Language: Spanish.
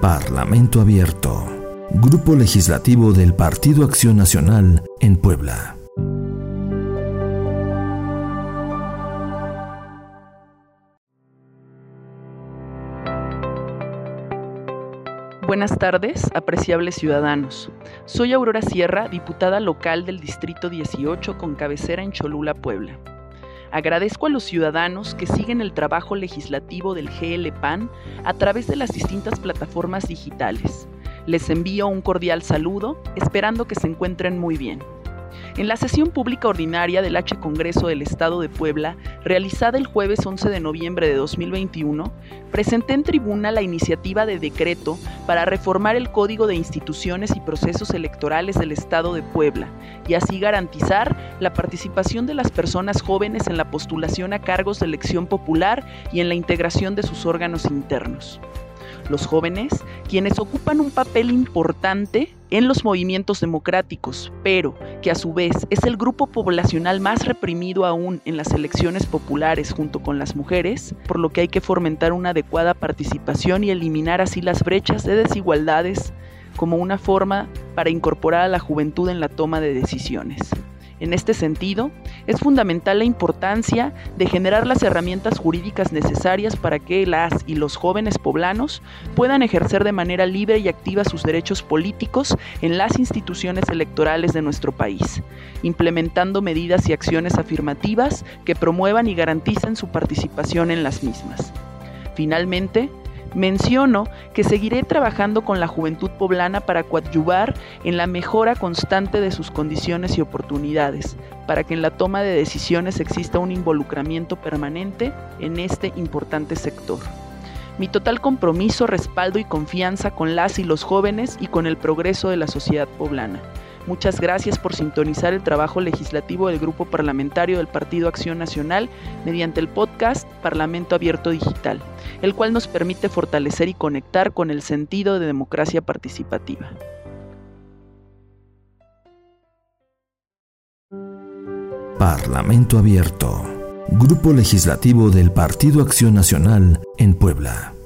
Parlamento Abierto. Grupo Legislativo del Partido Acción Nacional en Puebla. Buenas tardes, apreciables ciudadanos. Soy Aurora Sierra, diputada local del Distrito 18 con cabecera en Cholula, Puebla. Agradezco a los ciudadanos que siguen el trabajo legislativo del GLPAN a través de las distintas plataformas digitales. Les envío un cordial saludo, esperando que se encuentren muy bien. En la sesión pública ordinaria del H Congreso del Estado de Puebla, realizada el jueves 11 de noviembre de 2021, presenté en tribuna la iniciativa de decreto para reformar el Código de Instituciones y Procesos Electorales del Estado de Puebla y así garantizar la participación de las personas jóvenes en la postulación a cargos de elección popular y en la integración de sus órganos internos. Los jóvenes, quienes ocupan un papel importante en los movimientos democráticos, pero que a su vez es el grupo poblacional más reprimido aún en las elecciones populares junto con las mujeres, por lo que hay que fomentar una adecuada participación y eliminar así las brechas de desigualdades como una forma para incorporar a la juventud en la toma de decisiones. En este sentido, es fundamental la importancia de generar las herramientas jurídicas necesarias para que las y los jóvenes poblanos puedan ejercer de manera libre y activa sus derechos políticos en las instituciones electorales de nuestro país, implementando medidas y acciones afirmativas que promuevan y garanticen su participación en las mismas. Finalmente, Menciono que seguiré trabajando con la juventud poblana para coadyuvar en la mejora constante de sus condiciones y oportunidades, para que en la toma de decisiones exista un involucramiento permanente en este importante sector. Mi total compromiso, respaldo y confianza con las y los jóvenes y con el progreso de la sociedad poblana. Muchas gracias por sintonizar el trabajo legislativo del Grupo Parlamentario del Partido Acción Nacional mediante el podcast Parlamento Abierto Digital, el cual nos permite fortalecer y conectar con el sentido de democracia participativa. Parlamento Abierto, Grupo Legislativo del Partido Acción Nacional en Puebla.